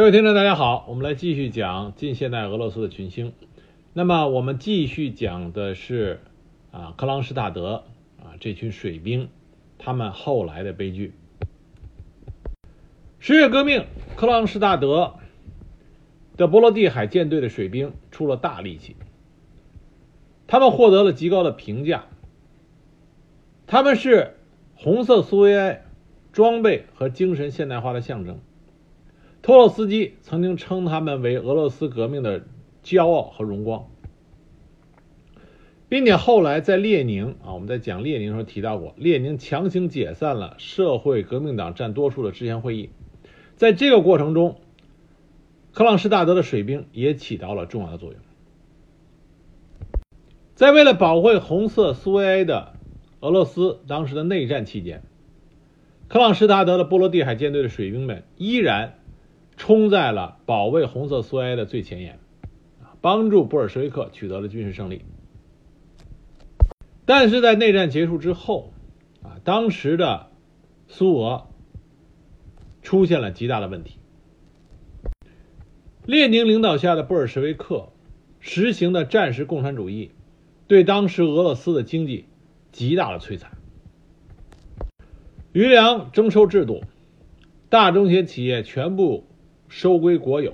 各位听众，大家好，我们来继续讲近现代俄罗斯的群星。那么我们继续讲的是啊克朗施塔德啊这群水兵他们后来的悲剧。十月革命，克朗施塔德的波罗的海舰队的水兵出了大力气，他们获得了极高的评价。他们是红色苏维埃装备和精神现代化的象征。托洛斯基曾经称他们为俄罗斯革命的骄傲和荣光，并且后来在列宁啊，我们在讲列宁的时候提到过，列宁强行解散了社会革命党占多数的制宪会议，在这个过程中，克朗施大德的水兵也起到了重要的作用。在为了保卫红色苏维埃的俄罗斯当时的内战期间，克朗施塔德的波罗的海舰队的水兵们依然。冲在了保卫红色苏维埃的最前沿，帮助布尔什维克取得了军事胜利。但是在内战结束之后，啊，当时的苏俄出现了极大的问题。列宁领导下的布尔什维克实行的战时共产主义，对当时俄罗斯的经济极大的摧残。余粮征收制度，大中型企业全部。收归国有，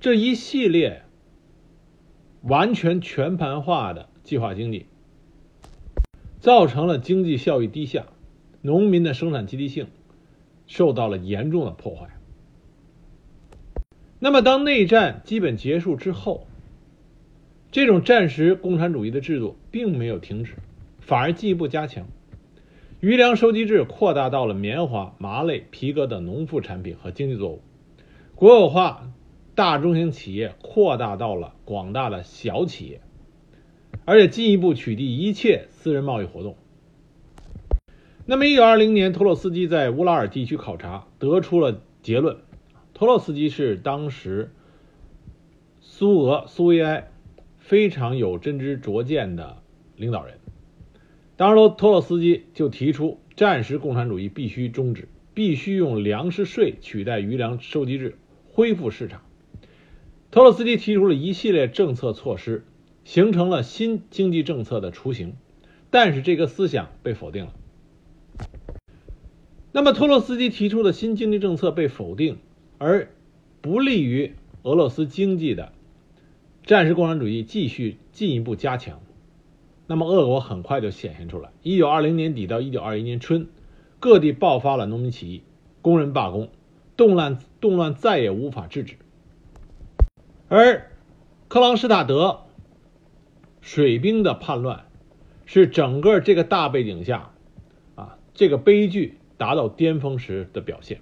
这一系列完全全盘化的计划经济，造成了经济效益低下，农民的生产积极性受到了严重的破坏。那么，当内战基本结束之后，这种战时共产主义的制度并没有停止，反而进一步加强，余粮收集制扩大到了棉花、麻类、皮革等农副产品和经济作物。国有化，大中型企业扩大到了广大的小企业，而且进一步取缔一切私人贸易活动。那么，一九二零年，托洛斯基在乌拉尔地区考察，得出了结论：托洛斯基是当时苏俄苏维埃非常有真知灼见的领导人。当时，托洛斯基就提出，战时共产主义必须终止，必须用粮食税取代余粮收集制。恢复市场，托洛斯基提出了一系列政策措施，形成了新经济政策的雏形。但是这个思想被否定了。那么托洛斯基提出的新经济政策被否定，而不利于俄罗斯经济的战时共产主义继续进一步加强。那么恶果很快就显现出来。一九二零年底到一九二一年春，各地爆发了农民起义，工人罢工。动乱动乱再也无法制止，而克朗施塔德水兵的叛乱是整个这个大背景下啊这个悲剧达到巅峰时的表现。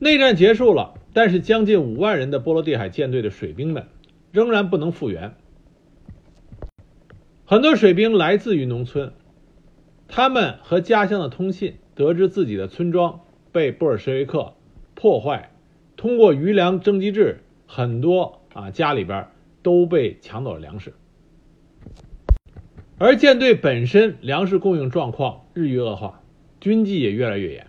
内战结束了，但是将近五万人的波罗的海舰队的水兵们仍然不能复原。很多水兵来自于农村，他们和家乡的通信，得知自己的村庄。被布尔什维克破坏，通过余粮征集制，很多啊家里边都被抢走了粮食，而舰队本身粮食供应状况日益恶化，军纪也越来越严，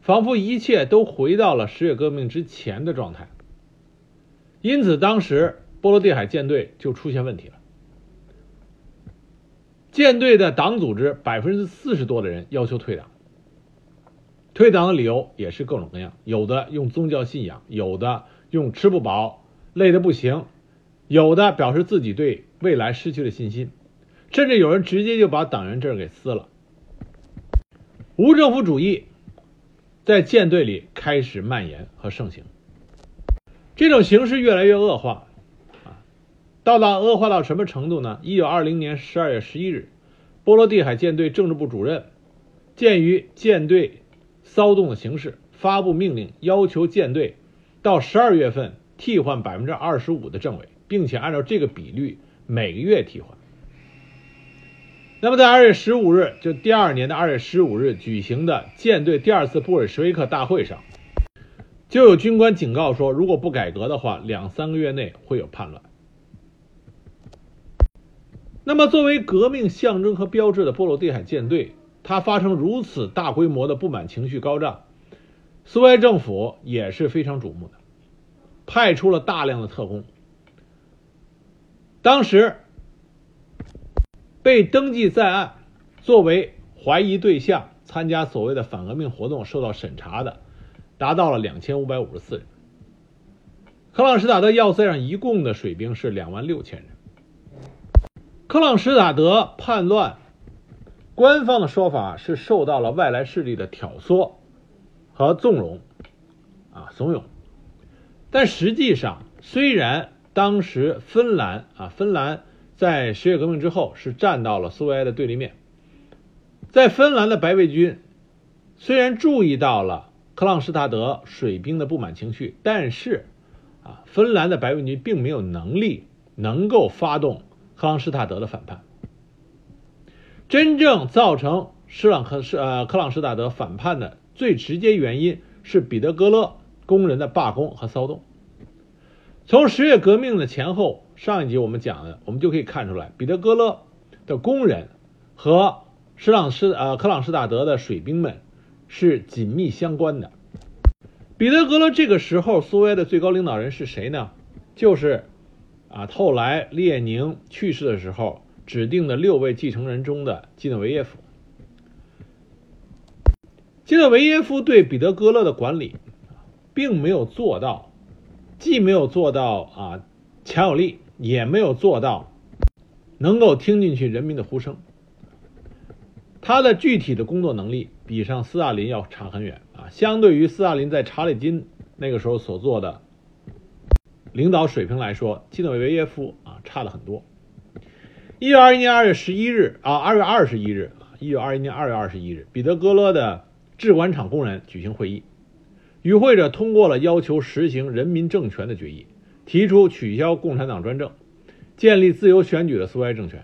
仿佛一切都回到了十月革命之前的状态。因此，当时波罗的海舰队就出现问题了，舰队的党组织百分之四十多的人要求退党。退党的理由也是各种各样，有的用宗教信仰，有的用吃不饱、累得不行，有的表示自己对未来失去了信心，甚至有人直接就把党员证给撕了。无政府主义在舰队里开始蔓延和盛行，这种形势越来越恶化，啊，到达恶化到什么程度呢？一九二零年十二月十一日，波罗的海舰队政治部主任鉴于舰队。骚动的形势，发布命令，要求舰队到十二月份替换百分之二十五的政委，并且按照这个比率每个月替换。那么，在二月十五日，就第二年的二月十五日举行的舰队第二次布尔什维克大会上，就有军官警告说，如果不改革的话，两三个月内会有叛乱。那么，作为革命象征和标志的波罗的海舰队。他发生如此大规模的不满情绪高涨，苏维埃政府也是非常瞩目的，派出了大量的特工。当时被登记在案作为怀疑对象，参加所谓的反革命活动受到审查的，达到了两千五百五十四人。克朗施塔德要塞上一共的水兵是两万六千人。克朗施塔德叛乱，官方的说法是受到了外来势力的挑唆和纵容，啊怂恿。但实际上，虽然当时芬兰啊，芬兰在十月革命之后是站到了苏维埃的对立面，在芬兰的白卫军虽然注意到了克朗施塔德水兵的不满情绪，但是啊，芬兰的白卫军并没有能力能够发动。克朗施塔德的反叛，真正造成施朗克施呃克朗施塔德反叛的最直接原因是彼得格勒工人的罢工和骚动。从十月革命的前后，上一集我们讲的，我们就可以看出来，彼得格勒的工人和施朗施呃克朗施塔德的水兵们是紧密相关的。彼得格勒这个时候，苏维埃的最高领导人是谁呢？就是。啊，后来列宁去世的时候，指定的六位继承人中的基诺维耶夫，基诺维耶夫对彼得格勒的管理，并没有做到，既没有做到啊强有力，也没有做到能够听进去人民的呼声。他的具体的工作能力比上斯大林要差很远啊，相对于斯大林在查理金那个时候所做的。领导水平来说，基诺维耶夫啊差了很多。一九二一年二月十一日啊，二月二十一日，一九二一年二月二十一日，彼得格勒的制管厂工人举行会议，与会者通过了要求实行人民政权的决议，提出取消共产党专政，建立自由选举的苏维埃政权。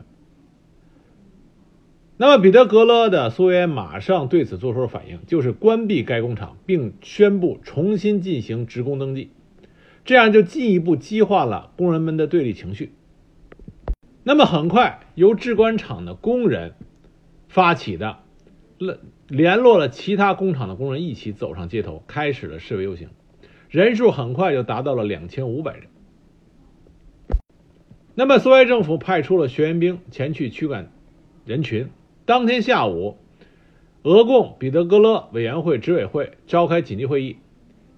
那么，彼得格勒的苏维埃马上对此做出了反应，就是关闭该工厂，并宣布重新进行职工登记。这样就进一步激化了工人们的对立情绪。那么，很快由制管厂的工人发起的，联联络了其他工厂的工人一起走上街头，开始了示威游行，人数很快就达到了两千五百人。那么，苏维埃政府派出了学员兵前去驱赶人群。当天下午，俄共彼得格勒委员会执委会召开紧急会议。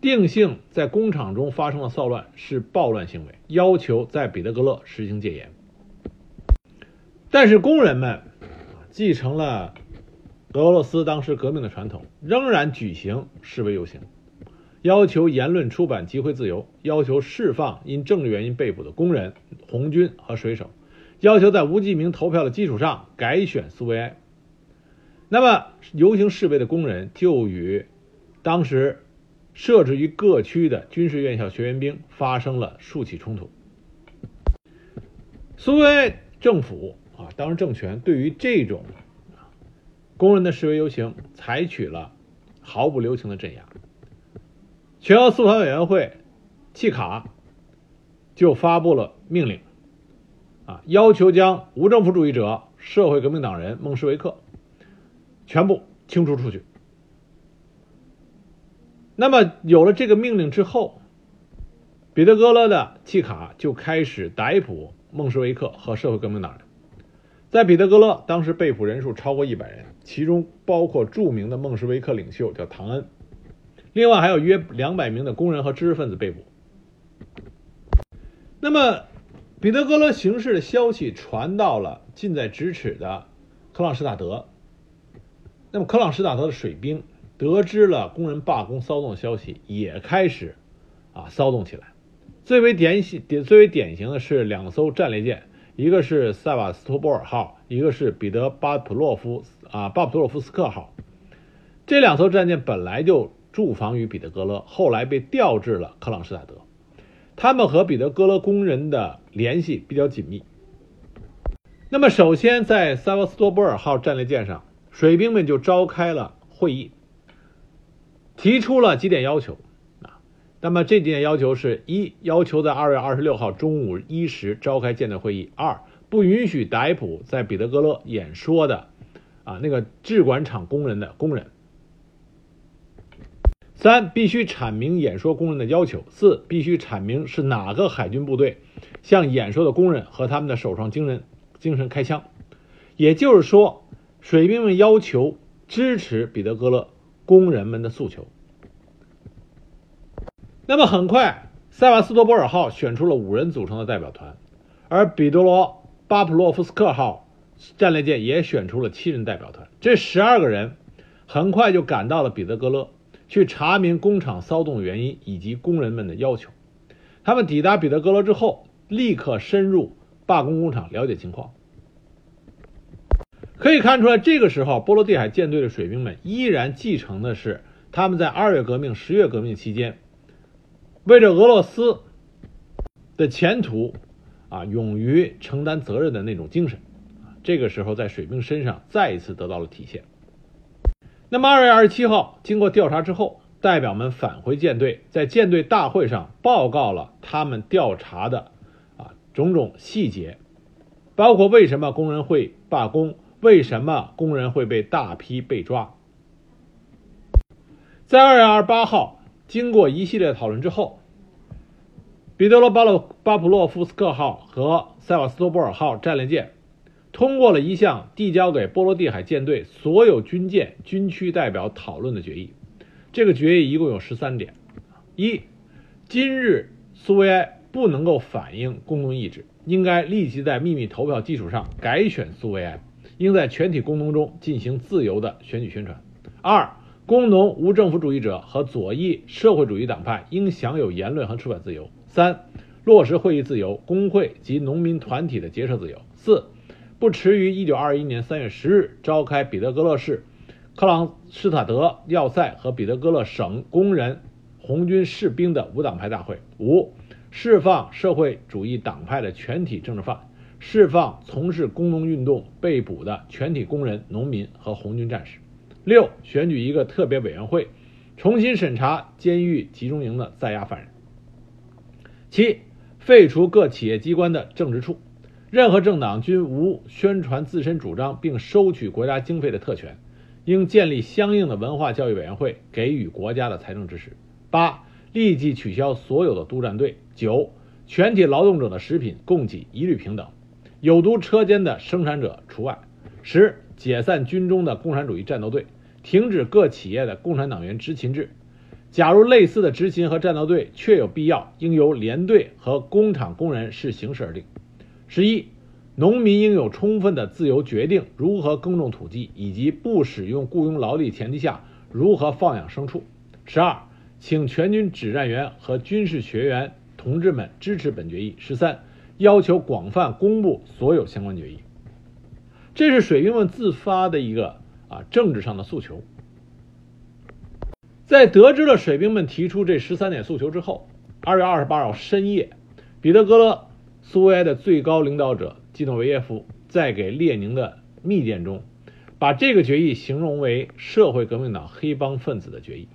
定性在工厂中发生的骚乱是暴乱行为，要求在彼得格勒实行戒严。但是工人们继承了俄罗斯当时革命的传统，仍然举行示威游行，要求言论、出版、集会自由，要求释放因政治原因被捕的工人、红军和水手，要求在无记名投票的基础上改选苏维埃。那么，游行示威的工人就与当时。设置于各区的军事院校学员兵发生了数起冲突。苏维埃政府啊，当时政权对于这种工人的示威游行采取了毫不留情的镇压。全俄肃反委员会契卡就发布了命令，啊，要求将无政府主义者、社会革命党人、孟什维克全部清除出去。那么有了这个命令之后，彼得格勒的契卡就开始逮捕孟什维克和社会革命党人。在彼得格勒，当时被捕人数超过一百人，其中包括著名的孟什维克领袖叫唐恩，另外还有约两百名的工人和知识分子被捕。那么，彼得格勒形势的消息传到了近在咫尺的克朗施塔德，那么克朗施塔德的水兵。得知了工人罢工骚动的消息，也开始啊骚动起来。最为典型、典最为典型的是两艘战列舰，一个是塞瓦斯托波尔号，一个是彼得巴普洛夫啊巴普托洛夫斯克号。这两艘战舰本来就驻防于彼得格勒，后来被调至了克朗施塔德。他们和彼得格勒工人的联系比较紧密。那么，首先在塞瓦斯托波尔号战列舰上，水兵们就召开了会议。提出了几点要求，那么这几点要求是：一、要求在二月二十六号中午一时召开舰队会议；二、不允许逮捕在彼得格勒演说的啊那个制管厂工人的工人；三、必须阐明演说工人的要求；四、必须阐明是哪个海军部队向演说的工人和他们的首创精神精神开枪。也就是说，水兵们要求支持彼得格勒工人们的诉求。那么很快，塞瓦斯托波尔号选出了五人组成的代表团，而彼得罗巴普洛夫斯克号战列舰也选出了七人代表团。这十二个人很快就赶到了彼得格勒，去查明工厂骚动原因以及工人们的要求。他们抵达彼得格勒之后，立刻深入罢工工厂了解情况。可以看出来，这个时候波罗的海舰队的水兵们依然继承的是他们在二月革命、十月革命期间。为着俄罗斯的前途，啊，勇于承担责任的那种精神，这个时候在水兵身上再一次得到了体现。那么二月二十七号，经过调查之后，代表们返回舰队，在舰队大会上报告了他们调查的啊种种细节，包括为什么工人会罢工，为什么工人会被大批被抓。在二月二十八号。经过一系列讨论之后，彼得罗巴洛巴普洛夫斯克号和塞瓦斯托波尔号战列舰通过了一项递交给波罗的海舰队所有军舰、军区代表讨论的决议。这个决议一共有十三点：一、今日苏维埃不能够反映公众意志，应该立即在秘密投票基础上改选苏维埃，应在全体工农中进行自由的选举宣传；二、工农无政府主义者和左翼社会主义党派应享有言论和出版自由。三、落实会议自由、工会及农民团体的结社自由。四、不迟于一九二一年三月十日召开彼得格勒市克朗施塔德要塞和彼得格勒省工人红军士兵的无党派大会。五、释放社会主义党派的全体政治犯，释放从事工农运动被捕的全体工人、农民和红军战士。六、选举一个特别委员会，重新审查监狱集中营的在押犯人。七、废除各企业机关的政治处，任何政党均无宣传自身主张并收取国家经费的特权，应建立相应的文化教育委员会，给予国家的财政支持。八、立即取消所有的督战队。九、全体劳动者的食品供给一律平等，有毒车间的生产者除外。十、解散军中的共产主义战斗队。停止各企业的共产党员执勤制。假如类似的执勤和战斗队确有必要，应由连队和工厂工人视形势而定。十一，农民应有充分的自由决定如何耕种土地，以及不使用雇佣劳力前提下如何放养牲畜。十二，请全军指战员和军事学员同志们支持本决议。十三，要求广泛公布所有相关决议。这是水兵们自发的一个。啊，政治上的诉求，在得知了水兵们提出这十三点诉求之后，二月二十八号深夜，彼得格勒苏维埃的最高领导者基诺维耶夫在给列宁的密电中，把这个决议形容为社会革命党黑帮分子的决议。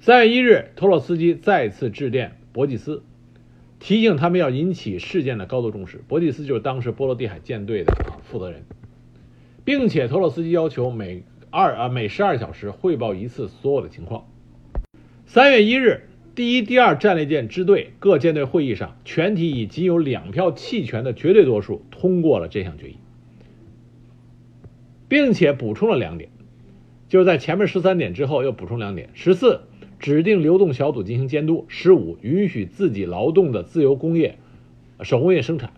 三月一日，托洛斯基再次致电博济斯，提醒他们要引起事件的高度重视。博济斯就是当时波罗的海舰队的负责人。并且托洛斯基要求每二啊每十二小时汇报一次所有的情况。三月一日，第一、第二战列舰支队各舰队会议上，全体以仅有两票弃权的绝对多数通过了这项决议，并且补充了两点，就是在前面十三点之后又补充两点：十四，指定流动小组进行监督；十五，允许自己劳动的自由工业、手工业生产。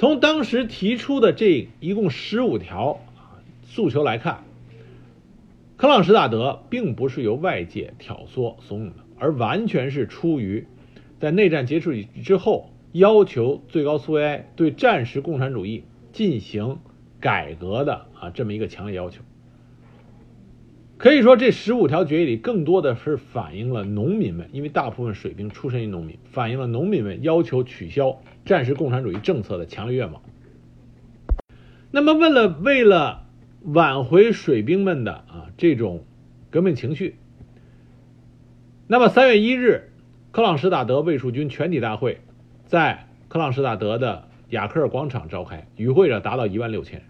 从当时提出的这一共十五条诉求来看，克朗施塔德并不是由外界挑唆怂恿的，而完全是出于在内战结束之后要求最高苏维埃对战时共产主义进行改革的啊这么一个强烈要求。可以说，这十五条决议里更多的是反映了农民们，因为大部分水兵出身于农民，反映了农民们要求取消。战时共产主义政策的强烈愿望。那么，为了为了挽回水兵们的啊这种革命情绪，那么三月一日，克朗施塔德卫戍军全体大会在克朗施塔德的雅克尔广场召开，与会者达到一万六千人。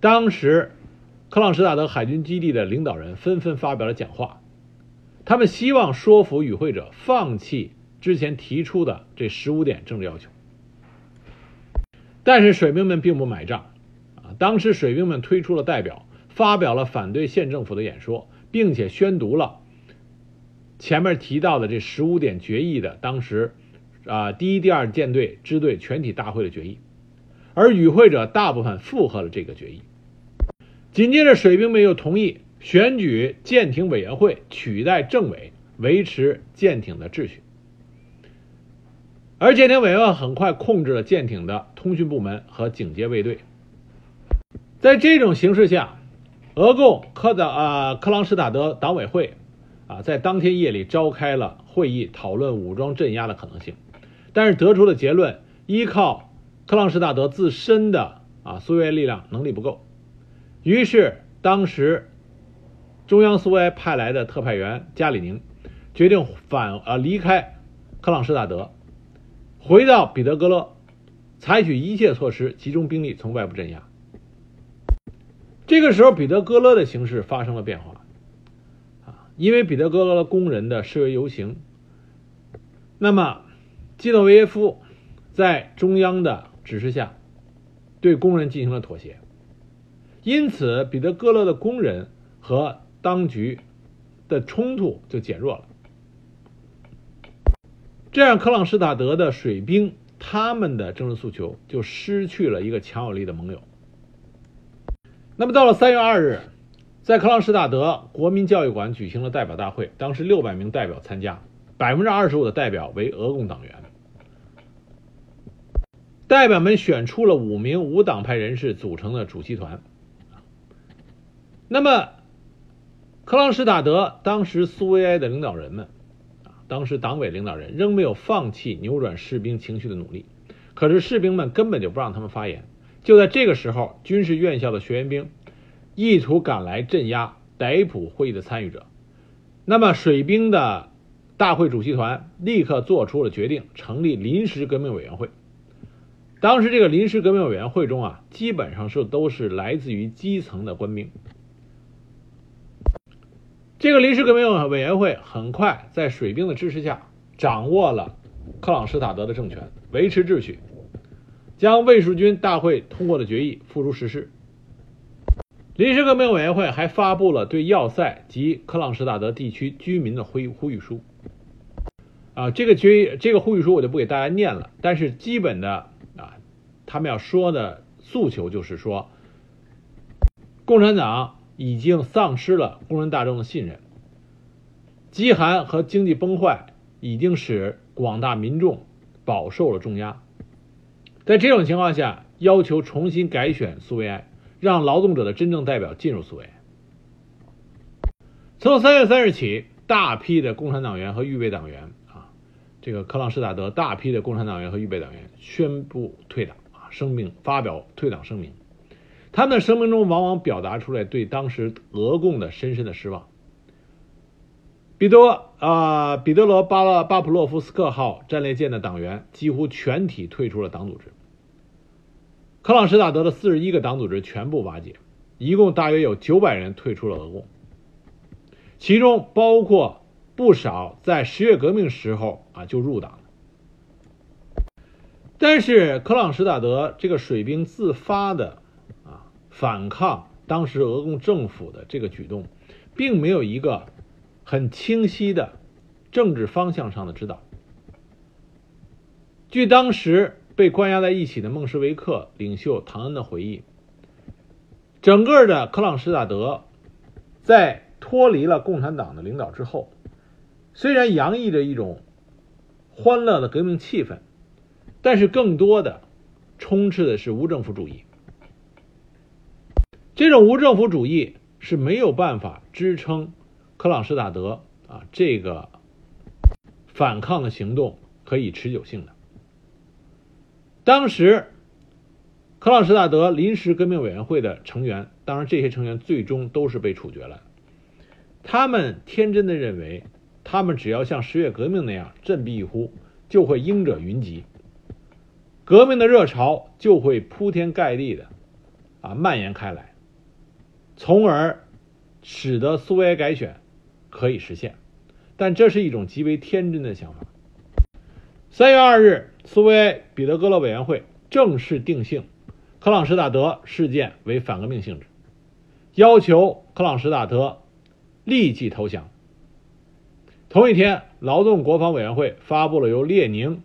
当时，克朗施塔德海军基地的领导人纷纷发表了讲话，他们希望说服与会者放弃之前提出的这十五点政治要求。但是水兵们并不买账，啊，当时水兵们推出了代表，发表了反对县政府的演说，并且宣读了前面提到的这十五点决议的当时啊第一、第二舰队支队全体大会的决议，而与会者大部分附和了这个决议。紧接着，水兵们又同意选举舰艇委员会取代政委，维持舰艇的秩序。而舰艇委员会很快控制了舰艇的通讯部门和警戒卫队。在这种形势下，俄共科的啊克朗施塔德党委会啊在当天夜里召开了会议，讨论武装镇压的可能性。但是得出的结论，依靠克朗施塔德自身的啊苏维埃力量能力不够。于是，当时中央苏维埃派来的特派员加里宁决定返呃离开克朗施塔德。回到彼得格勒，采取一切措施，集中兵力从外部镇压。这个时候，彼得格勒的形势发生了变化，啊，因为彼得格勒工人的示威游行，那么基诺维耶夫在中央的指示下，对工人进行了妥协，因此彼得格勒的工人和当局的冲突就减弱了。这样，克朗施塔德的水兵他们的政治诉求就失去了一个强有力的盟友。那么，到了三月二日，在克朗施塔德国民教育馆举行了代表大会，当时六百名代表参加，百分之二十五的代表为俄共党员。代表们选出了五名无党派人士组成的主席团。那么，克朗施塔德当时苏维埃的领导人们。当时党委领导人仍没有放弃扭转士兵情绪的努力，可是士兵们根本就不让他们发言。就在这个时候，军事院校的学员兵意图赶来镇压、逮捕会议的参与者。那么，水兵的大会主席团立刻做出了决定，成立临时革命委员会。当时，这个临时革命委员会中啊，基本上是都是来自于基层的官兵。这个临时革命委员会很快在水兵的支持下掌握了克朗施塔德的政权，维持秩序，将卫戍军大会通过的决议付诸实施。临时革命委员会还发布了对要塞及克朗施塔德地区居民的呼呼吁书。啊，这个决议这个呼吁书我就不给大家念了，但是基本的啊，他们要说的诉求就是说，共产党。已经丧失了工人大众的信任，饥寒和经济崩坏已经使广大民众饱受了重压。在这种情况下，要求重新改选苏维埃，让劳动者的真正代表进入苏维埃。从三月三日起，大批的共产党员和预备党员啊，这个克朗施塔德大批的共产党员和预备党员宣布退党啊，声明发表退党声明。他们的声明中往往表达出来对当时俄共的深深的失望。彼得啊，彼得罗巴拉巴普洛夫斯克号战列舰的党员几乎全体退出了党组织。克朗什塔德的四十一个党组织全部瓦解，一共大约有九百人退出了俄共，其中包括不少在十月革命时候啊就入党的。但是克朗什塔德这个水兵自发的。反抗当时俄共政府的这个举动，并没有一个很清晰的政治方向上的指导。据当时被关押在一起的孟什维克领袖唐恩的回忆，整个的克朗施塔德在脱离了共产党的领导之后，虽然洋溢着一种欢乐的革命气氛，但是更多的充斥的是无政府主义。这种无政府主义是没有办法支撑克朗施塔德啊这个反抗的行动可以持久性的。当时，克朗施塔德临时革命委员会的成员，当然这些成员最终都是被处决了。他们天真的认为，他们只要像十月革命那样振臂一呼，就会鹰者云集，革命的热潮就会铺天盖地的啊蔓延开来。从而使得苏维埃改选可以实现。但这是一种极为天真的想法。三月二日，苏维埃彼得格勒委员会正式定性克朗施塔德事件为反革命性质，要求克朗施塔德立即投降。同一天，劳动国防委员会发布了由列宁、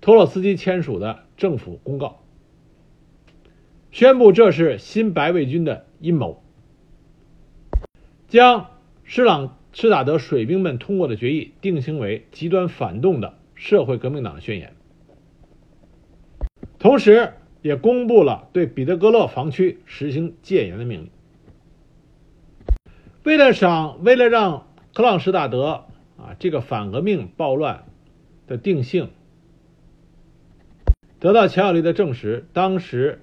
托洛斯基签署的政府公告，宣布这是新白卫军的阴谋，将施朗施塔德水兵们通过的决议定性为极端反动的社会革命党的宣言，同时也公布了对彼得格勒防区实行戒严的命令。为了赏，为了让克朗施塔德。啊，这个反革命暴乱的定性得到强有力的证实。当时，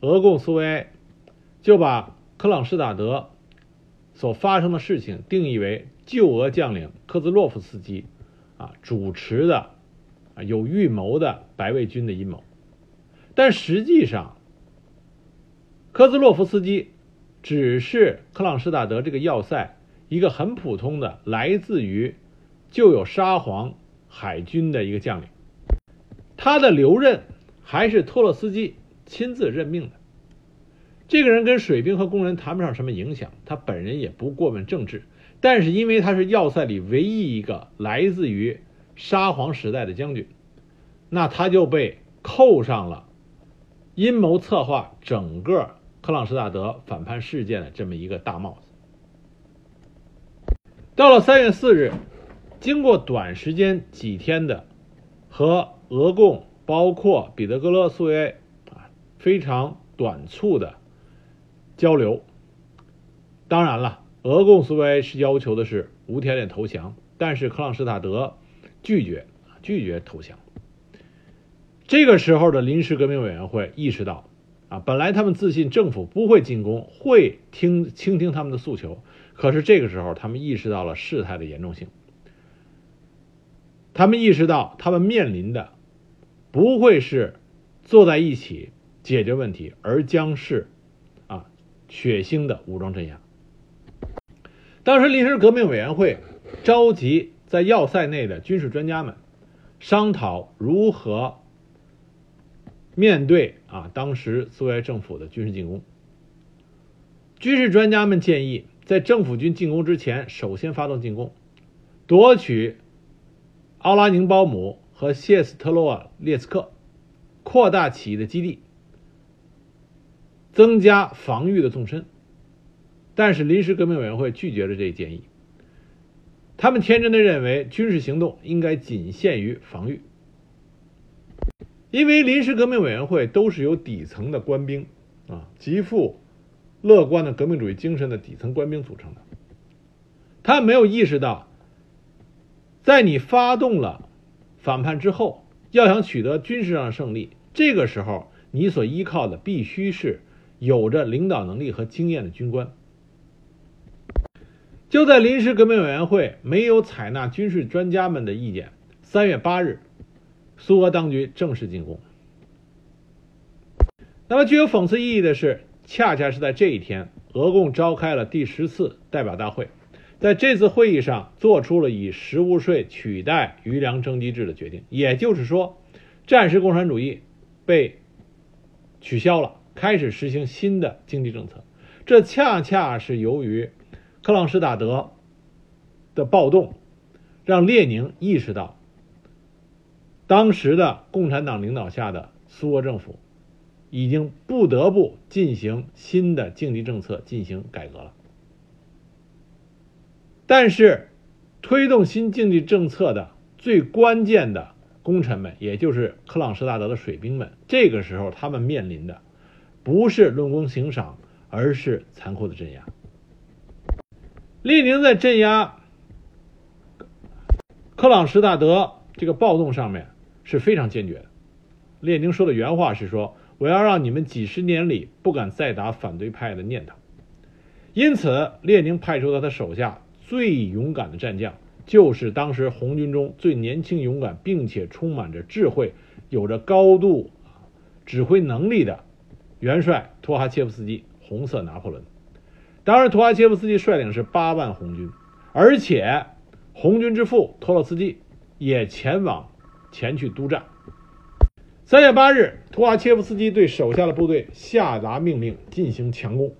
俄共苏维埃就把克朗施塔德所发生的事情定义为旧俄将领科兹洛夫斯基啊主持的啊有预谋的白卫军的阴谋。但实际上，科兹洛夫斯基只是克朗施塔德这个要塞一个很普通的来自于。就有沙皇海军的一个将领，他的留任还是托洛斯基亲自任命的。这个人跟水兵和工人谈不上什么影响，他本人也不过问政治，但是因为他是要塞里唯一一个来自于沙皇时代的将军，那他就被扣上了阴谋策划整个克朗施塔德反叛事件的这么一个大帽子。到了三月四日。经过短时间几天的和俄共，包括彼得格勒苏维埃啊非常短促的交流，当然了，俄共苏维埃是要求的是无条件投降，但是克朗施塔德拒绝拒绝投降。这个时候的临时革命委员会意识到啊，本来他们自信政府不会进攻，会听倾听他们的诉求，可是这个时候他们意识到了事态的严重性。他们意识到，他们面临的不会是坐在一起解决问题，而将是血腥的武装镇压。当时临时革命委员会召集在要塞内的军事专家们，商讨如何面对啊当时苏维埃政府的军事进攻。军事专家们建议，在政府军进攻之前，首先发动进攻，夺取。奥拉宁鲍姆和谢斯特洛列茨克扩大起义的基地，增加防御的纵深，但是临时革命委员会拒绝了这一建议。他们天真的认为军事行动应该仅限于防御，因为临时革命委员会都是由底层的官兵啊，极富乐观的革命主义精神的底层官兵组成的，他没有意识到。在你发动了反叛之后，要想取得军事上的胜利，这个时候你所依靠的必须是有着领导能力和经验的军官。就在临时革命委员会没有采纳军事专家们的意见，三月八日，苏俄当局正式进攻。那么具有讽刺意义的是，恰恰是在这一天，俄共召开了第十次代表大会。在这次会议上，做出了以实物税取代余粮征集制的决定，也就是说，战时共产主义被取消了，开始实行新的经济政策。这恰恰是由于克朗施塔德的暴动，让列宁意识到，当时的共产党领导下的苏俄政府已经不得不进行新的经济政策进行改革了。但是，推动新经济政策的最关键的功臣们，也就是克朗施塔德的水兵们，这个时候他们面临的不是论功行赏，而是残酷的镇压。列宁在镇压克朗施塔德这个暴动上面是非常坚决的。列宁说的原话是说：“我要让你们几十年里不敢再打反对派的念头。”因此，列宁派出了他手下。最勇敢的战将，就是当时红军中最年轻、勇敢，并且充满着智慧、有着高度指挥能力的元帅托哈切夫斯基（红色拿破仑）。当时托哈切夫斯基率领是八万红军，而且红军之父托洛茨基也前往前去督战。三月八日，托哈切夫斯基对手下的部队下达命令进行强攻。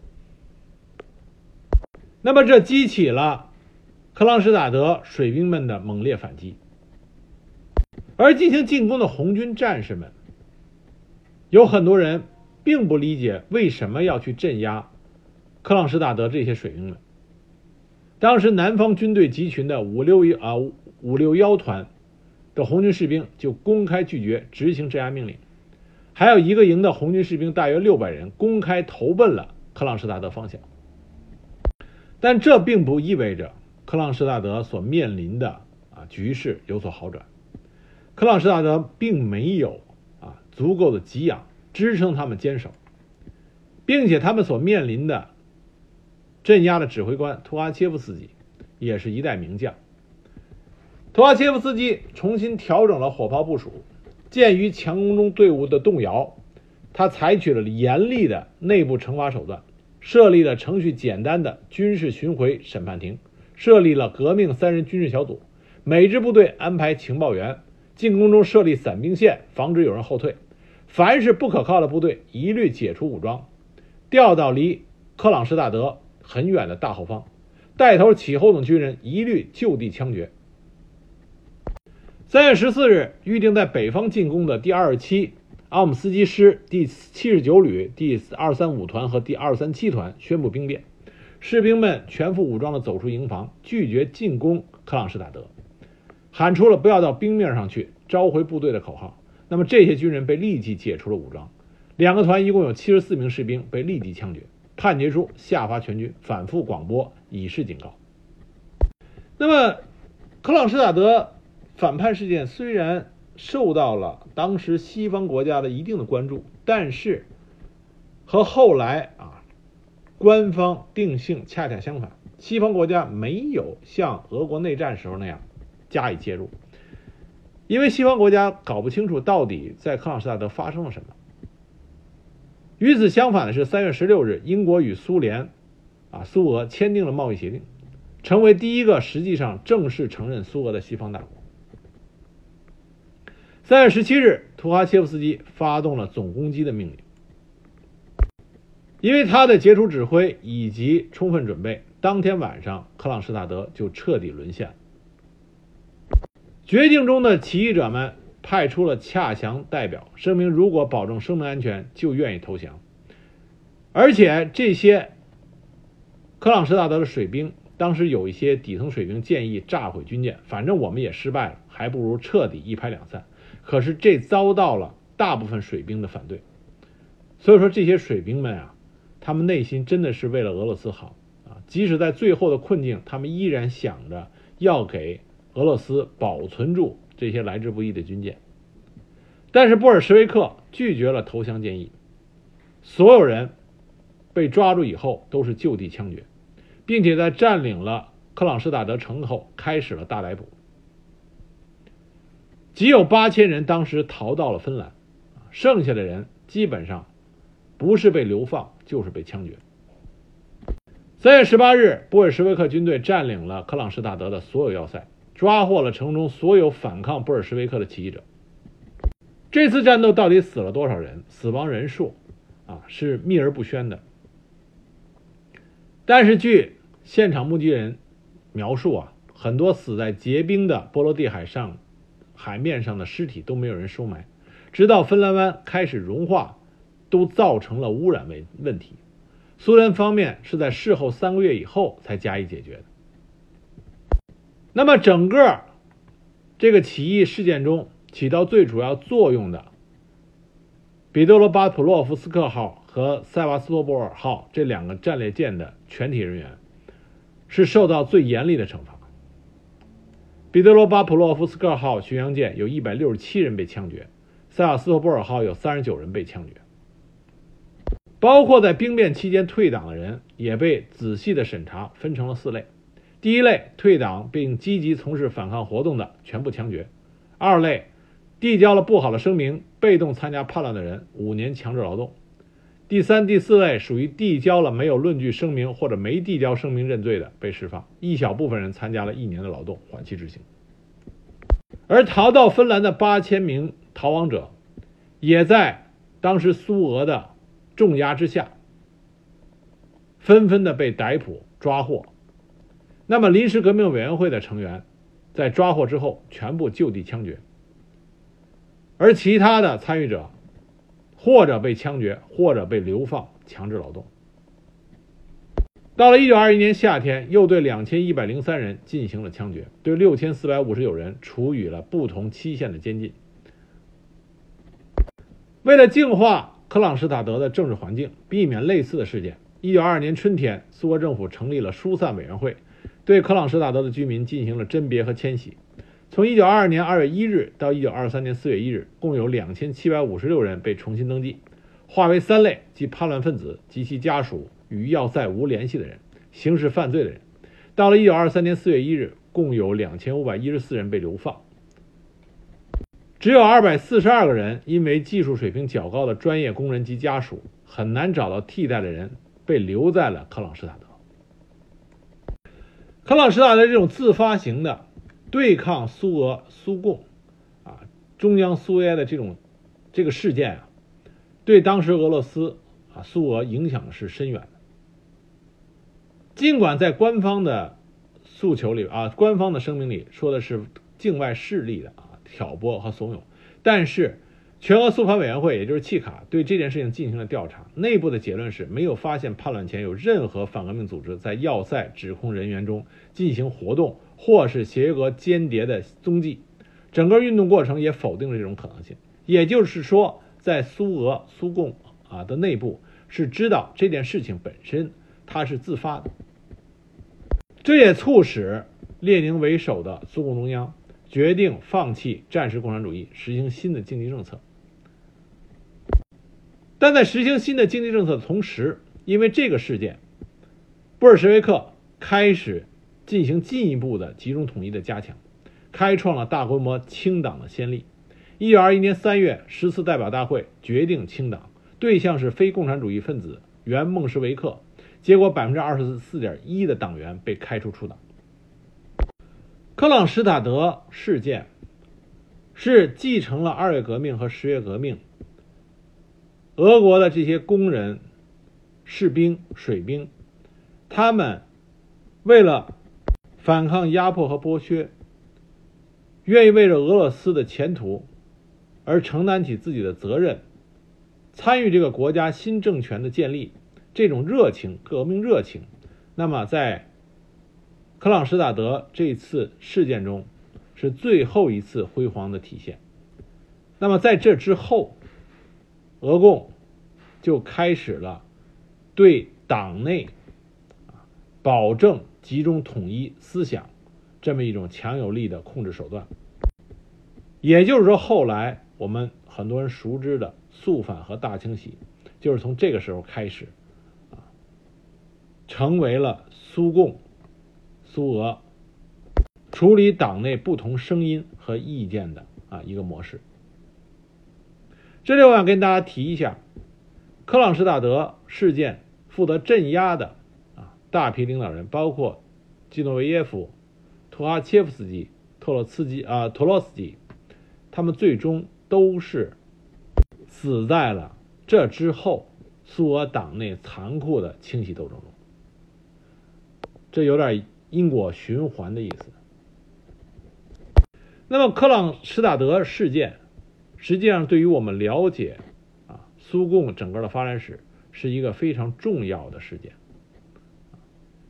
那么这激起了克朗施塔德水兵们的猛烈反击，而进行进攻的红军战士们有很多人并不理解为什么要去镇压克朗施塔德这些水兵们。当时南方军队集群的五六一啊五六幺团的红军士兵就公开拒绝执行镇压命令，还有一个营的红军士兵大约六百人公开投奔了克朗施塔德方向。但这并不意味着克朗施塔德所面临的啊局势有所好转。克朗施塔德并没有啊足够的给养支撑他们坚守，并且他们所面临的镇压的指挥官图阿切夫斯基也是一代名将。图阿切夫斯基重新调整了火炮部署，鉴于强攻中队伍的动摇，他采取了严厉的内部惩罚手段。设立了程序简单的军事巡回审判庭，设立了革命三人军事小组，每支部队安排情报员，进攻中设立散兵线，防止有人后退。凡是不可靠的部队，一律解除武装，调到离克朗施塔德很远的大后方，带头起哄的军人一律就地枪决。三月十四日，预定在北方进攻的第二十七。奥姆斯基师第七十九旅第二三五团和第二三七团宣布兵变，士兵们全副武装地走出营房，拒绝进攻克朗施塔德，喊出了“不要到冰面上去”召回部队的口号。那么这些军人被立即解除了武装，两个团一共有七十四名士兵被立即枪决，判决书下发全军，反复广播以示警告。那么，克朗施塔德反叛事件虽然。受到了当时西方国家的一定的关注，但是和后来啊官方定性恰恰相反，西方国家没有像俄国内战时候那样加以介入，因为西方国家搞不清楚到底在克朗施塔德发生了什么。与此相反的是，三月十六日，英国与苏联啊苏俄签订了贸易协定，成为第一个实际上正式承认苏俄的西方大国。三月十七日，图哈切夫斯基发动了总攻击的命令。因为他的杰出指挥以及充分准备，当天晚上克朗施塔德就彻底沦陷了。绝境中的起义者们派出了恰强代表，声明如果保证生命安全，就愿意投降。而且这些克朗施塔德的水兵，当时有一些底层水兵建议炸毁军舰，反正我们也失败了，还不如彻底一拍两散。可是这遭到了大部分水兵的反对，所以说这些水兵们啊，他们内心真的是为了俄罗斯好啊，即使在最后的困境，他们依然想着要给俄罗斯保存住这些来之不易的军舰。但是布尔什维克拒绝了投降建议，所有人被抓住以后都是就地枪决，并且在占领了克朗施塔德城后开始了大逮捕。仅有八千人当时逃到了芬兰，剩下的人基本上不是被流放，就是被枪决。三月十八日，布尔什维克军队占领了克朗施塔德的所有要塞，抓获了城中所有反抗布尔什维克的起义者。这次战斗到底死了多少人？死亡人数啊是秘而不宣的。但是据现场目击人描述啊，很多死在结冰的波罗的海上。海面上的尸体都没有人收埋，直到芬兰湾开始融化，都造成了污染问问题。苏联方面是在事后三个月以后才加以解决的。那么，整个这个起义事件中起到最主要作用的彼得罗巴普洛夫斯克号和塞瓦斯托波尔号这两个战列舰的全体人员，是受到最严厉的惩罚。彼得罗巴普洛夫斯克号巡洋舰有一百六十七人被枪决，塞瓦斯托波尔号有三十九人被枪决，包括在兵变期间退党的人也被仔细的审查，分成了四类：第一类，退党并积极从事反抗活动的，全部枪决；二类，递交了不好的声明，被动参加叛乱的人，五年强制劳动；第三、第四类属于递交了没有论据声明或者没递交声明认罪的被释放，一小部分人参加了一年的劳动，缓期执行。而逃到芬兰的八千名逃亡者，也在当时苏俄的重压之下，纷纷的被逮捕抓获。那么临时革命委员会的成员，在抓获之后全部就地枪决，而其他的参与者。或者被枪决，或者被流放强制劳动。到了一九二一年夏天，又对两千一百零三人进行了枪决，对六千四百五十九人处以了不同期限的监禁。为了净化克朗施塔德的政治环境，避免类似的事件，一九二二年春天，苏俄政府成立了疏散委员会，对克朗施塔德的居民进行了甄别和迁徙。从一九二二年二月一日到一九二三年四月一日，共有两千七百五十六人被重新登记，划为三类：即叛乱分子及其家属与要塞无联系的人、刑事犯罪的人。到了一九二三年四月一日，共有两千五百一十四人被流放，只有二百四十二个人因为技术水平较高的专业工人及家属很难找到替代的人，被留在了克朗施塔德。克朗施塔德这种自发型的。对抗苏俄、苏共，啊，中央苏维埃的这种这个事件啊，对当时俄罗斯啊、苏俄影响是深远的。尽管在官方的诉求里啊，官方的声明里说的是境外势力的啊挑拨和怂恿，但是全俄肃反委员会，也就是契卡，对这件事情进行了调查，内部的结论是没有发现叛乱前有任何反革命组织在要塞指控人员中进行活动。或是协约国间谍的踪迹，整个运动过程也否定了这种可能性。也就是说，在苏俄、苏共啊的内部是知道这件事情本身它是自发的，这也促使列宁为首的苏共中央决定放弃战时共产主义，实行新的经济政策。但在实行新的经济政策的同时，因为这个事件，布尔什维克开始。进行进一步的集中统一的加强，开创了大规模清党的先例。一九二一年三月，十次代表大会决定清党，对象是非共产主义分子，原孟什维克。结果，百分之二十四点一的党员被开除出党。克朗施塔德事件是继承了二月革命和十月革命，俄国的这些工人、士兵、水兵，他们为了反抗压迫和剥削，愿意为着俄罗斯的前途而承担起自己的责任，参与这个国家新政权的建立，这种热情、革命热情，那么在克朗施塔德这次事件中是最后一次辉煌的体现。那么在这之后，俄共就开始了对党内保证。集中统一思想，这么一种强有力的控制手段，也就是说，后来我们很多人熟知的肃反和大清洗，就是从这个时候开始，啊，成为了苏共、苏俄处理党内不同声音和意见的啊一个模式。这里我想跟大家提一下，克朗施塔德事件负责镇压的啊。大批领导人，包括基诺维耶夫、图哈切夫斯基、托洛茨基啊、托洛斯基，他们最终都是死在了这之后苏俄党内残酷的清洗斗争中。这有点因果循环的意思。那么克朗施塔德事件，实际上对于我们了解啊苏共整个的发展史是一个非常重要的事件。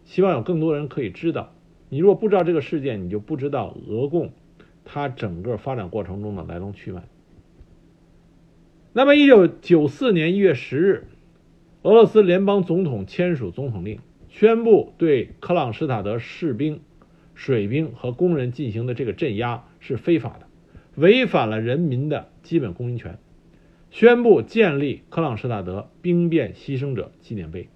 希望有更多人可以知道，你如果不知道这个事件，你就不知道俄共它整个发展过程中的来龙去脉。那么，一九九四年一月十日，俄罗斯联邦总统签署总统令，宣布对克朗施塔德士兵、水兵和工人进行的这个镇压是非法的，违反了人民的基本公民权，宣布建立克朗施塔德兵变牺牲者纪念碑。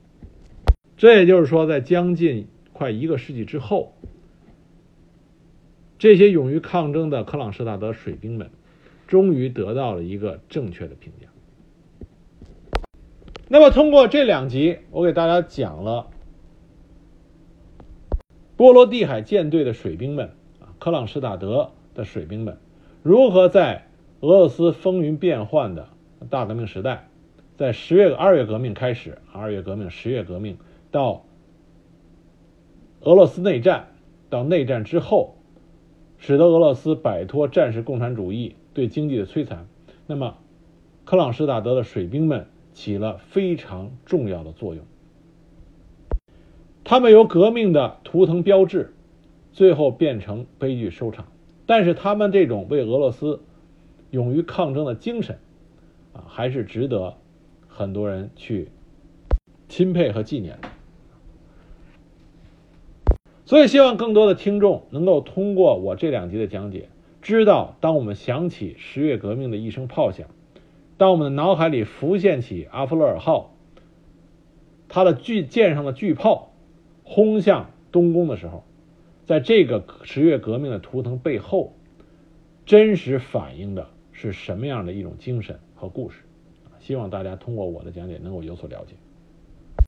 这也就是说，在将近快一个世纪之后，这些勇于抗争的克朗施塔德水兵们，终于得到了一个正确的评价。那么通过这两集，我给大家讲了波罗的海舰队的水兵们啊，克朗施塔德的水兵们如何在俄罗斯风云变幻的大革命时代，在十月二月革命开始，二月革命、十月革命到俄罗斯内战，到内战之后，使得俄罗斯摆脱战时共产主义对经济的摧残。那么，克朗施塔德的水兵们起了非常重要的作用。他们由革命的图腾标志，最后变成悲剧收场。但是，他们这种为俄罗斯勇于抗争的精神，啊，还是值得很多人去钦佩和纪念的。所以，希望更多的听众能够通过我这两集的讲解，知道当我们想起十月革命的一声炮响，当我们的脑海里浮现起阿弗勒尔号，它的巨舰上的巨炮轰向东宫的时候，在这个十月革命的图腾背后，真实反映的是什么样的一种精神和故事？希望大家通过我的讲解能够有所了解。